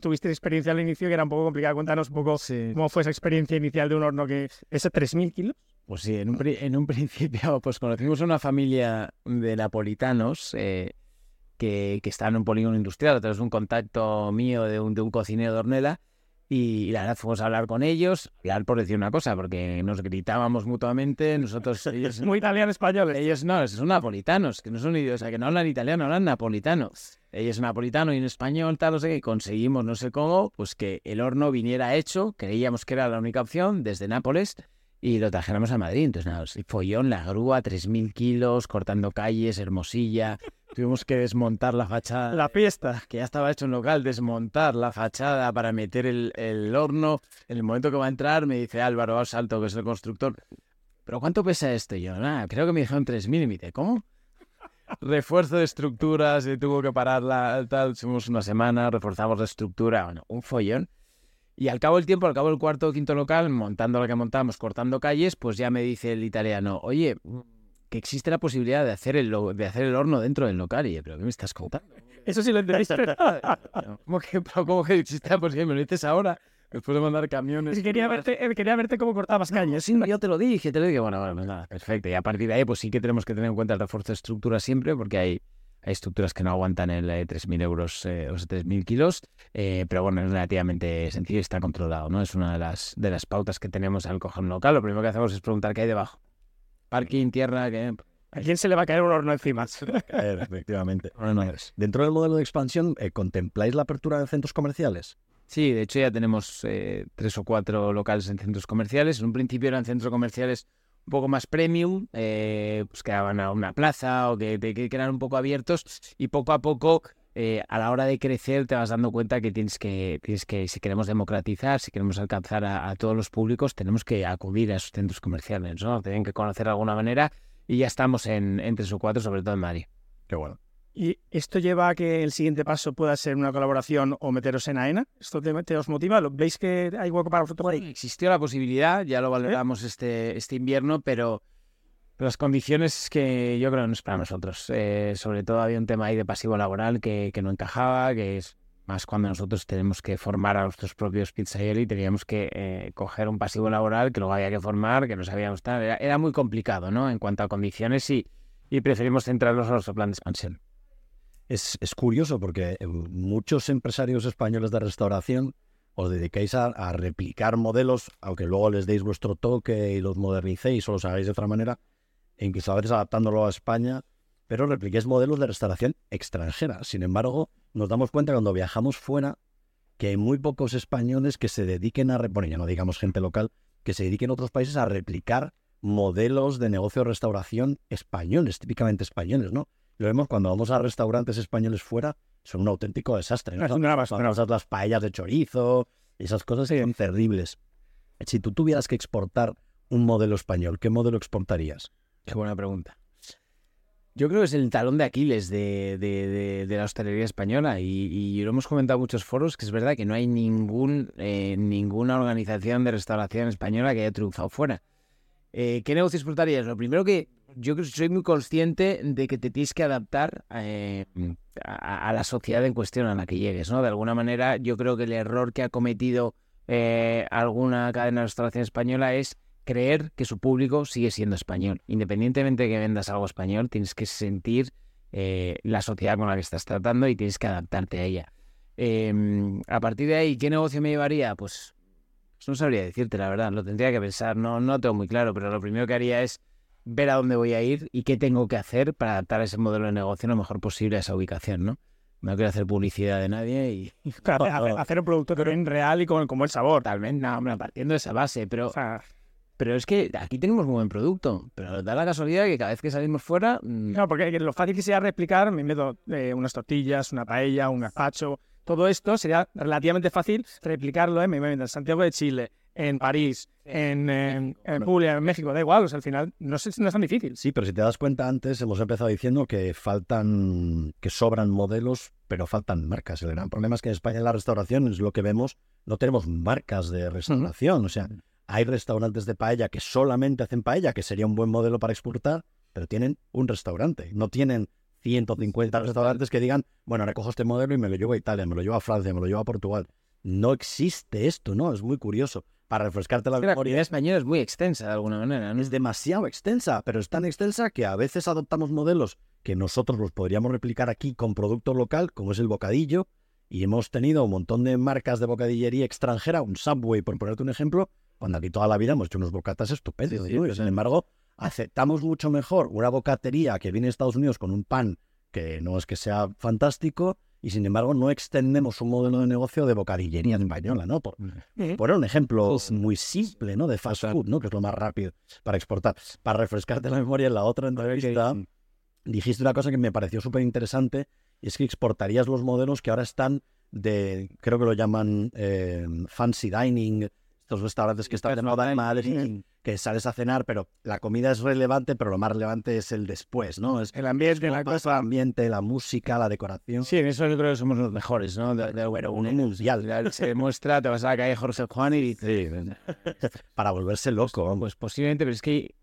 Tuviste experiencia al inicio que era un poco complicada. Cuéntanos un poco cómo fue esa experiencia inicial de un horno que pesa 3.000 kilos. Pues sí, en un, en un principio pues conocimos a una familia de napolitanos eh, que, que está en un polígono industrial a través de un contacto mío de un, de un cocinero de Ornella y, la verdad fuimos a hablar con ellos, hablar por decir una cosa, porque nos gritábamos mutuamente, nosotros... Ellos, Muy italiano español. Ellos no, son napolitanos, que no son o sea, que no hablan italiano, hablan napolitano. Ellos napolitano y en español, tal, no sé qué, conseguimos, no sé cómo, pues que el horno viniera hecho, creíamos que era la única opción, desde Nápoles, y lo trajéramos a Madrid. Entonces, nada, el follón, la grúa, 3.000 kilos, cortando calles, Hermosilla, Tuvimos que desmontar la fachada. La fiesta. Que ya estaba hecho en local, desmontar la fachada para meter el, horno. En el momento que va a entrar, me dice Álvaro Salto, que es el constructor. ¿Pero cuánto pesa esto? yo, nada, creo que me dijeron 3.000 y me dice, ¿cómo? Refuerzo de estructuras, se tuvo que pararla, tal. Fuimos una semana, reforzamos la estructura, bueno, un follón. Y al cabo del tiempo, al cabo del cuarto o quinto local, montando lo que montamos, cortando calles, pues ya me dice el italiano, oye, que existe la posibilidad de hacer el, de hacer el horno dentro del local. Y ¿pero qué me estás contando? Eso sí lo entendiste. ¿Cómo que, ¿Cómo que existe la posibilidad? ¿Me lo dices ahora? Después de mandar camiones. Quería verte, eh, quería verte cómo cortabas cañas. Sí, yo te lo dije, te lo dije. Bueno, bueno, pues nada, perfecto. Y a partir de ahí, pues sí que tenemos que tener en cuenta el refuerzo de estructura siempre, porque hay, hay estructuras que no aguantan el 3.000 eh, euros eh, o 3.000 kilos, pero bueno, es relativamente sencillo y está controlado, ¿no? Es una de las, de las pautas que tenemos al coger un local. Lo primero que hacemos es preguntar qué hay debajo parking, tierra, que... ¿A quién se le va a caer un horno encima? caer, efectivamente. Dentro del modelo de expansión, eh, ¿contempláis la apertura de centros comerciales? Sí, de hecho ya tenemos eh, tres o cuatro locales en centros comerciales. En un principio eran centros comerciales un poco más premium, eh, pues que daban a una plaza o que, que, un poco abiertos y poco a poco eh, a la hora de crecer te vas dando cuenta que tienes que, tienes que si queremos democratizar, si queremos alcanzar a, todos los públicos, tenemos que acudir a esos centros comerciales, ¿no? Tienen que conocer de alguna manera y ya estamos en, en tres o cuatro, sobre todo en Madrid. Qué bueno. ¿Y esto lleva a que el siguiente paso pueda ser una colaboración o meteros en AENA? ¿Esto te, os motiva? ¿Veis que hay hueco para vosotros ahí? Existió la posibilidad, ya lo valoramos este, este invierno, pero las condiciones que yo creo que no es para nosotros. Eh, sobre todo había un tema ahí de pasivo laboral que, que, no encajaba, que es más cuando nosotros tenemos que formar a nuestros propios pizzaioli y teníamos que eh, coger un pasivo laboral que luego había que formar, que no sabíamos estar. Era, muy complicado, ¿no? En cuanto a condiciones y, y preferimos centrarnos en nuestro plan de expansión. Es, curioso porque eh, muchos empresarios españoles de restauración os dedicáis a, a, replicar modelos, aunque luego les deis vuestro toque y los modernicéis o los hagáis de otra manera, e incluso a veces adaptándolo a España, pero repliquéis modelos de restauración extranjera. Sin embargo, nos damos cuenta cuando viajamos fuera que hay muy pocos españoles que se dediquen a, bueno, ya no digamos gente local, que se dediquen a otros países a replicar modelos de negocio de restauración españoles, típicamente españoles, ¿no? Lo vemos cuando vamos a restaurantes españoles fuera, son un auténtico desastre. ¿no? Una basura. Usas las paellas de chorizo, esas cosas son terribles. Si tú tuvieras que exportar un modelo español, ¿qué modelo exportarías? Qué buena pregunta. Yo creo que es el talón de Aquiles de, de- de- de la hostelería española y, y lo hemos comentado en muchos foros que es verdad que no hay ningún, eh, ninguna organización de restauración española que haya triunfado fuera. Eh, ¿Qué negocio exportarías? Lo primero que yo soy muy consciente de que te tienes que adaptar eh, a, la sociedad en cuestión a la que llegues, ¿no? De alguna manera, yo creo que el error que ha cometido eh, alguna cadena de restauración española es creer que su público sigue siendo español. Independientemente de que vendas algo español, tienes que sentir la sociedad con la que estás tratando y tienes que adaptarte a ella. Eh, a partir de ahí, ¿qué negocio me llevaría? Pues no sabría decirte, la verdad, lo tendría que pensar, no, no tengo muy claro, pero lo primero que haría es ver a dónde voy a ir y qué tengo que hacer para adaptar ese modelo de negocio lo mejor posible a esa ubicación, ¿no? No quiero hacer publicidad de nadie y Claro, hacer- hacer un producto también real y con como el sabor. totalmente, no, hombre, partiendo de esa base, pero O sea, Pero es que aquí tenemos muy buen producto. Pero da la casualidad que cada vez que salimos fuera. mm, No, porque lo fácil que sería replicar, me meto eh, unas tortillas, una paella, un gazpacho, todo esto sería relativamente fácil replicarlo ¿eh? me invento, en Santiago de Chile, en París, en, en, en Puglia, en México, da igual, o sea, al final no, sé, no es tan difícil. Sí, pero si te das cuenta antes, hemos empezado diciendo que faltan, que sobran modelos, pero faltan marcas. El gran problema es que en España en la restauración, es lo que vemos, no tenemos marcas de restauración. O sea, hay restaurantes de paella que solamente hacen paella, que sería un buen modelo para exportar, pero tienen un restaurante. No tienen 150 restaurantes que digan, bueno, recojo este modelo y me lo llevo a Italia, me lo llevo a Francia, me lo llevo a Portugal. No existe esto, ¿no? Es muy curioso. Para refrescarte la la memoria, comunidad española es muy extensa de alguna manera. ¿no? es demasiado extensa, pero es tan extensa que a veces adoptamos modelos que nosotros los podríamos replicar aquí con producto local, como es el bocadillo, y hemos tenido un montón de marcas de bocadillería extranjera, un Subway, por ponerte un ejemplo, cuando aquí toda la vida hemos hecho unos bocatas estupendos. Sí, sí, ¿no? Sí. sin embargo, aceptamos mucho mejor una bocatería que viene de Estados Unidos con un pan que no es que sea fantástico, y sin embargo no extendemos un modelo de negocio de bocadillería española, ¿no? Por, poner un ejemplo muy simple, ¿no? De fast food, ¿no? Que es lo más rápido para exportar. Para refrescarte la memoria, en la otra entrevista dijiste una cosa que me pareció súper interesante y es que exportarías los modelos que ahora están de, creo que lo llaman eh, fancy dining, estos restaurantes que están de moda en Madrid, que sales a cenar, pero la comida es relevante, pero lo más relevante es el después, ¿no? Es El ambiente, la cosa. el ambiente, la música, la decoración. Sí, en eso yo creo que somos los mejores, ¿no? De, de- bueno, un mundial. se demuestra, te vas a la calle Jorge Juan y dices, Para volverse loco, vamos. pues posiblemente, pero es que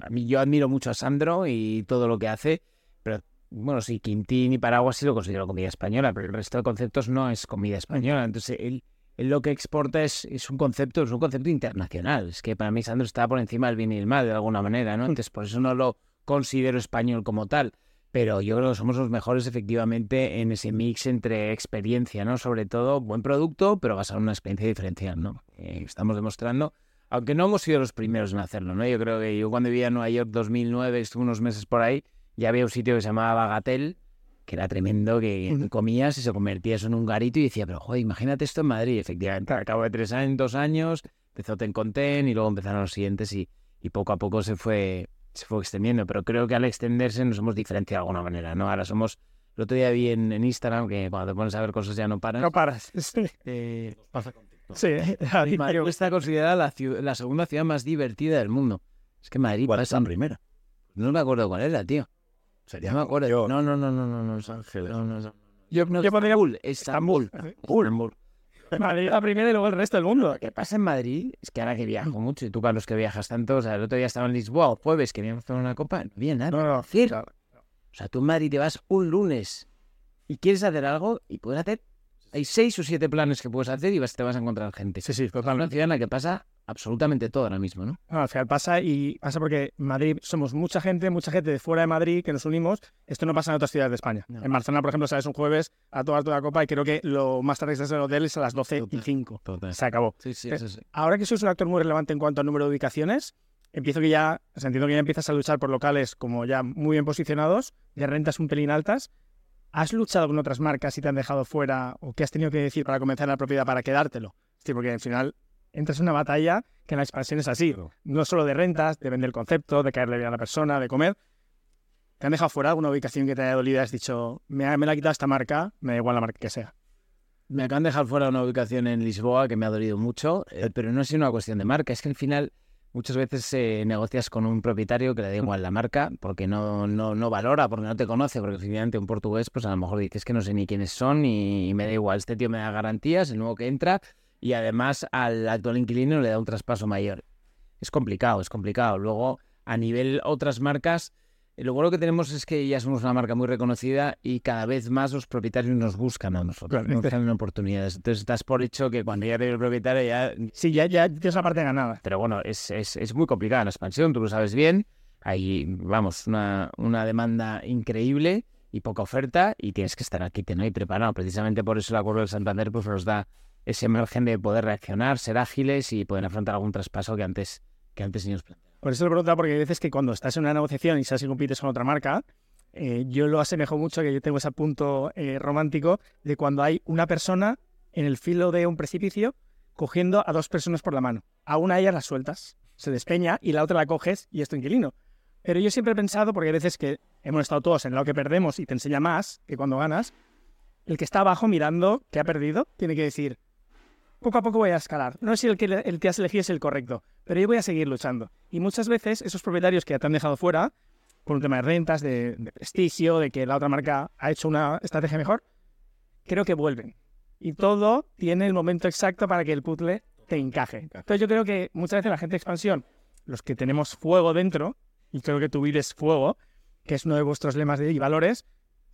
a mí yo admiro mucho a Sandro y todo lo que hace, pero bueno, sí, Quintín y Paraguas sí lo considero comida española, pero el resto de conceptos no es comida española. Entonces, él lo que exporta es, es un concepto, es un concepto internacional. Es que para mí Sandro está por encima del bien y el mal de alguna manera, ¿no? Entonces, por eso no lo considero español como tal. Pero yo creo que somos los mejores efectivamente en ese mix entre experiencia, ¿no? Sobre todo buen producto, pero basado en una experiencia diferencial, ¿no? Eh, estamos demostrando, aunque no hemos sido los primeros en hacerlo, ¿no? Yo creo que yo cuando vivía en Nueva York 2009, estuve unos meses por ahí, ya había un sitio que se llamaba Bagatel, que era tremendo, que comías y se convertía eso en un garito y decía, pero joder, imagínate esto en Madrid. Efectivamente, al cabo de tres años, dos años, empezó Ten con Ten y luego empezaron los siguientes y, y poco a poco se fue, se fue extendiendo. Pero creo que al extenderse nos hemos diferenciado de alguna manera, ¿no? Ahora somos, el otro día vi en, en Instagram que cuando te pones a ver cosas ya no paras. No paras. Sí. Eh, Sí, a Madrid está considerada la, la segunda ciudad más divertida del mundo. Es que Madrid ¿Cuál es pasa- la primera? No me acuerdo cuál era, tío. Sería No me No, no, no, no, no, no. Los Ángeles. No, no, no. Yo, No, yo pondría Estambul, Estambul. Estambul. Madrid la primera y luego el resto del mundo. Lo que pasa en Madrid es que ahora que viajo mucho, y tú, Carlos, que viajas tanto, o sea, el otro día estaba en Lisboa, el jueves, queríamos tomar una copa, no había nada. No, no, decir. claro. O sea, tú en Madrid te vas un lunes y quieres hacer algo y puedes hacer. Hay seis o siete planes que puedes hacer y vas, te vas a encontrar gente. Sí, sí, Es una totalmente. ciudad en la que pasa absolutamente todo ahora mismo, ¿no? Al final pasa y pasa porque en Madrid somos mucha gente, mucha gente de fuera de Madrid que nos unimos. Esto no pasa en otras ciudades de España. No. En Barcelona, por ejemplo, sales un jueves a tomar toda la copa y creo que lo más tarde que estás en el hotel es a las 12 y Total. 5. Total. Se acabó. Sí, sí, eso sí. Ahora que sois un actor muy relevante en cuanto al número de ubicaciones, empiezo que ya, o sea, entiendo que ya empiezas a luchar por locales como ya muy bien posicionados, de rentas un pelín altas. ¿has luchado con otras marcas y te han dejado fuera o qué has tenido que decir para comenzar la propiedad para quedártelo? Sí, porque al final entras en una batalla que en la expansión es así. No solo de rentas, de vender el concepto, de caerle bien a la persona, de comer. ¿Te han dejado fuera alguna ubicación que te haya dolido y has dicho, me, me la ha quitado esta marca, me da igual la marca que sea? Me acaban de dejar fuera una ubicación en Lisboa que me ha dolido mucho, eh, pero no es una cuestión de marca, es que al final muchas veces eh, negocias con un propietario que le da igual la marca porque no, no, no valora, porque no te conoce, porque finalmente un portugués pues a lo mejor dices que no sé ni quiénes son y, y, me da igual, este tío me da garantías, el nuevo que entra y además al actual inquilino le da un traspaso mayor. Es complicado, es complicado. Luego, a nivel otras marcas, lo bueno que tenemos es que ya somos una marca muy reconocida y cada vez más los propietarios nos buscan a nosotros, nos dan oportunidades. Entonces estás por hecho que cuando llegue el propietario ya... Sí, ya, ya tienes la parte ganada. Pero bueno, es, es, es muy complicada la expansión, tú lo sabes bien. Hay, vamos, una, una demanda increíble y poca oferta y tienes que estar aquí, ¿no? y preparado. Precisamente por eso el acuerdo del Santander pues, nos da ese margen de poder reaccionar, ser ágiles y poder afrontar algún traspaso que antes, que antes ni nos planteamos. Por eso lo pregunto, porque hay veces que cuando estás en una negociación y sabes que compites con otra marca, eh, yo lo asemejo mucho, que yo tengo ese punto eh, romántico de cuando hay una persona en el filo de un precipicio cogiendo a dos personas por la mano. A una de ellas la sueltas, se despeña y la otra la coges y es tu inquilino. Pero yo siempre he pensado, porque hay veces que hemos estado todos en lado que perdemos y te enseña más que cuando ganas, el que está abajo mirando que ha perdido tiene que decir, poco a poco voy a escalar. No sé si el que el te has elegido es el correcto, pero yo voy a seguir luchando. Y muchas veces esos propietarios que te han dejado fuera, por un tema de rentas, de, de, prestigio, de que la otra marca ha hecho una estrategia mejor, creo que vuelven. Y todo tiene el momento exacto para que el puzzle te encaje. Entonces yo creo que muchas veces la gente de expansión, los que tenemos fuego dentro, y creo que tú vives fuego, que es uno de vuestros lemas de, y valores,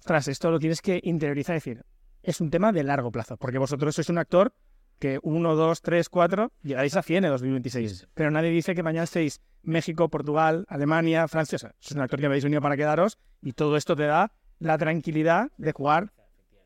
tras esto lo tienes que interiorizar y decir, es un tema de largo plazo, porque vosotros sois un actor que 1, 2, 3, 4, llegáis a 100 en 2026. Pero nadie dice que mañana estéis México, Portugal, Alemania, Francia. O sea, es un actor que habéis unido para quedaros y todo esto te da la tranquilidad de jugar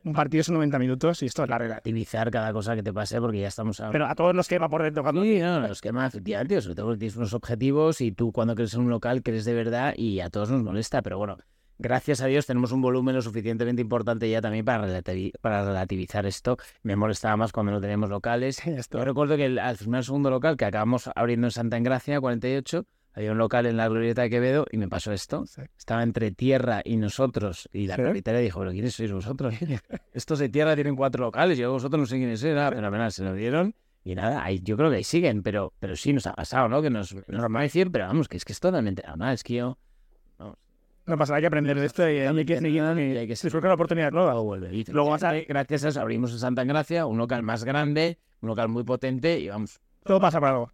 un partido son 90 minutos y esto es la. Relativizar cada cosa que te pase porque ya estamos... A... Pero a todos los quema por dentro. Cuando... Sí, no, los quema efectivamente, sobre todo porque tienes unos objetivos y tú cuando crees en un local crees de verdad y a todos nos molesta, pero bueno, gracias a Dios tenemos un volumen lo suficientemente importante ya también para, relativi para relativizar esto. Me molestaba más cuando no teníamos locales. Yo recuerdo que el, al primer segundo local que acabamos abriendo en Santa Engracia, 48, había un local en la Glorieta de Quevedo y me pasó esto. Sí. Estaba entre tierra y nosotros. Y la ¿Sí? propietaria dijo, ¿pero quiénes sois vosotros? Estos de tierra tienen cuatro locales y yo vosotros no sé quiénes eran. Pero apenas se lo dieron. Y nada, ahí, yo creo que ahí siguen, pero, pero sí nos ha pasado, ¿no? Que nos, nos pero vamos, que es que es totalmente normal. Es que yo... No pasa, hay que aprender de esto y hay que seguir y hay que la oportunidad nueva. Luego vuelve. Y luego vas a... Gracias a eso abrimos en Santa Engracia un local más grande, un local muy potente y vamos. Todo pasa para algo.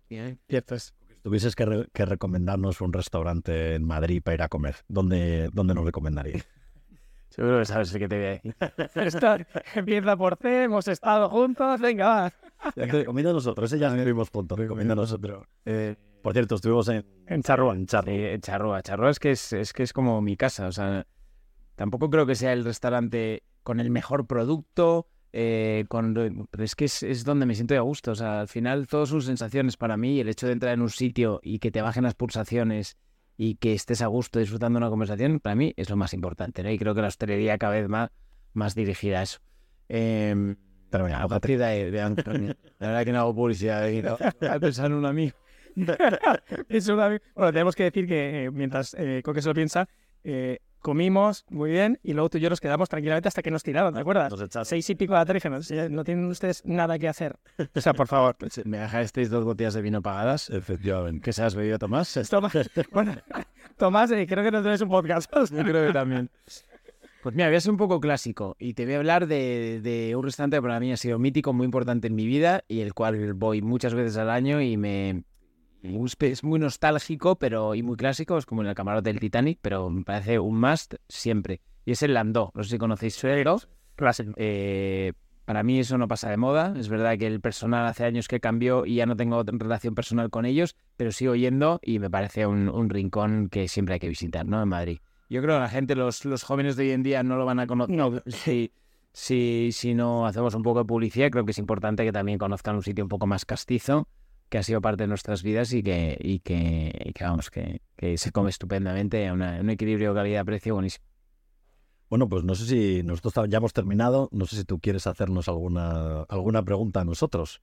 Cierto es. Tuvieses que, re que, recomendarnos un restaurante en Madrid para ir a comer, ¿dónde, dónde nos recomendarías? Seguro que sabes el que te voy a decir. Esto empieza por C, hemos estado juntos, venga, va. Recomienda nosotros, ese ya estuvimos juntos, recomienda nosotros. Eh, por cierto, estuvimos en, en Charrúa. En Charrúa. en Charrúa. Charrúa es que es, es que es como mi casa. O sea, tampoco creo que sea el restaurante con el mejor producto, eh, con, pero es que es, es, donde me siento a gusto. O sea, al final, todas sus sensaciones para mí, el hecho de entrar en un sitio y que te bajen las pulsaciones y que estés a gusto disfrutando una conversación, para mí es lo más importante. ¿no? Y creo que la hostelería cada vez más, más dirigida a eso. Eh, pero mira, a partir de ahí, de Antonio, la verdad que no hago publicidad, no, a pensar en un amigo. Es un amigo. Bueno, tenemos que decir que eh, mientras eh, Coque se lo piensa, eh, comimos muy bien y luego tú y yo nos quedamos tranquilamente hasta que nos tiraron, ¿te acuerdas? Seis y pico de la tarde no, tienen ustedes nada que hacer. O sea, por favor. ¿Me dejasteis dos botellas de vino pagadas? Efectivamente. ¿Qué se has bebido, Tomás? Tomás, bueno, Tomás, eh, creo que no tenés un podcast. Yo creo que también. Pues mira, voy a ser un poco clásico y te voy a hablar de, de, un restaurante que para mí ha sido mítico, muy importante en mi vida y el cual voy muchas veces al año y me, es muy nostálgico pero y muy clásico, es como en el camarote del Titanic, pero me parece un must siempre. Y es el Landó, no sé si conocéis suelo. Eh, para mí eso no pasa de moda. Es verdad que el personal hace años que cambió y ya no tengo relación personal con ellos, pero sigo yendo y me parece un, un rincón que siempre hay que visitar, ¿no? En Madrid. Yo creo que la gente, los, los jóvenes de hoy en día no lo van a conocer. No, si, si, si no hacemos un poco de publicidad, creo que es importante que también conozcan un sitio un poco más castizo que ha sido parte de nuestras vidas y que, y que, y que vamos, que, que, se come estupendamente a una, un equilibrio calidad-precio buenísimo. Bueno, pues no sé si nosotros ya hemos terminado. No sé si tú quieres hacernos alguna, alguna pregunta a nosotros.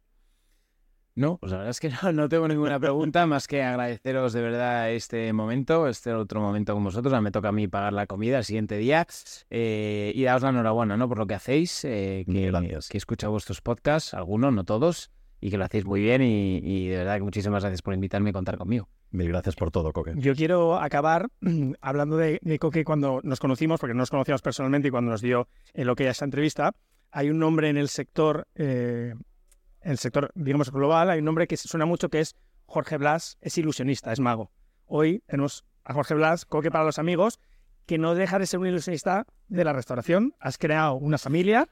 No, pues la verdad es que no, no tengo ninguna pregunta más que agradeceros de verdad este momento, este otro momento con vosotros. Ahora me toca a mí pagar la comida el siguiente día eh, y daros la enhorabuena ¿no? por lo que hacéis, eh, que, que he escuchado vuestros podcasts, algunos, no todos, y que lo hacéis muy bien y, y de verdad que muchísimas gracias por invitarme y contar conmigo. Mil gracias por todo, Coque. Yo quiero acabar hablando de, de Coque cuando nos conocimos, porque no nos conocíamos personalmente y cuando nos dio el OK a esta entrevista. Hay un nombre en el sector, eh, en el sector, digamos, global, hay un nombre que suena mucho que es Jorge Blas, es ilusionista, es mago. Hoy tenemos a Jorge Blas, Coque para los amigos, que no deja de ser un ilusionista de la restauración. Has creado una familia,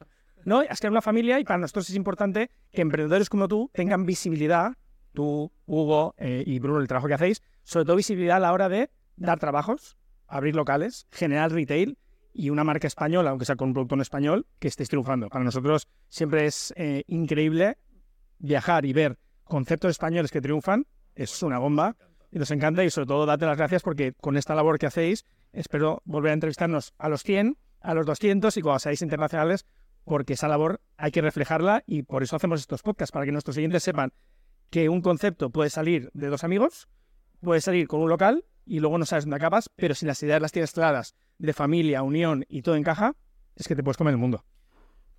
¿no? Has creado una familia y para nosotros es importante que emprendedores como tú tengan visibilidad tú, Hugo eh, y Bruno, el trabajo que hacéis, sobre todo visibilidad a la hora de dar trabajos, abrir locales, generar retail y una marca española, aunque sea con un producto en español, que estéis triunfando. Para nosotros siempre es eh, increíble viajar y ver conceptos españoles que triunfan, es una bomba y nos encanta y sobre todo date las gracias porque con esta labor que hacéis espero volver a entrevistarnos a los 100, a los 200 y cuando seáis internacionales porque esa labor hay que reflejarla y por eso hacemos estos podcasts, para que nuestros siguientes sepan que un concepto puede salir de dos amigos, puede salir con un local y luego no sabes dónde acabas, pero si las ideas las tienes claras de familia, unión y todo encaja, es que te puedes comer el mundo.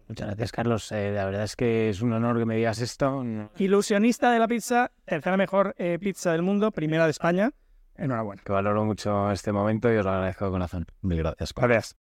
Muchas gracias, Carlos. Eh, la verdad es que es un honor que me digas esto. Ilusionista de la pizza, tercera mejor eh, pizza del mundo, primera de España. Enhorabuena. Que valoro mucho este momento y os lo agradezco de corazón. Mil gracias. Gracias.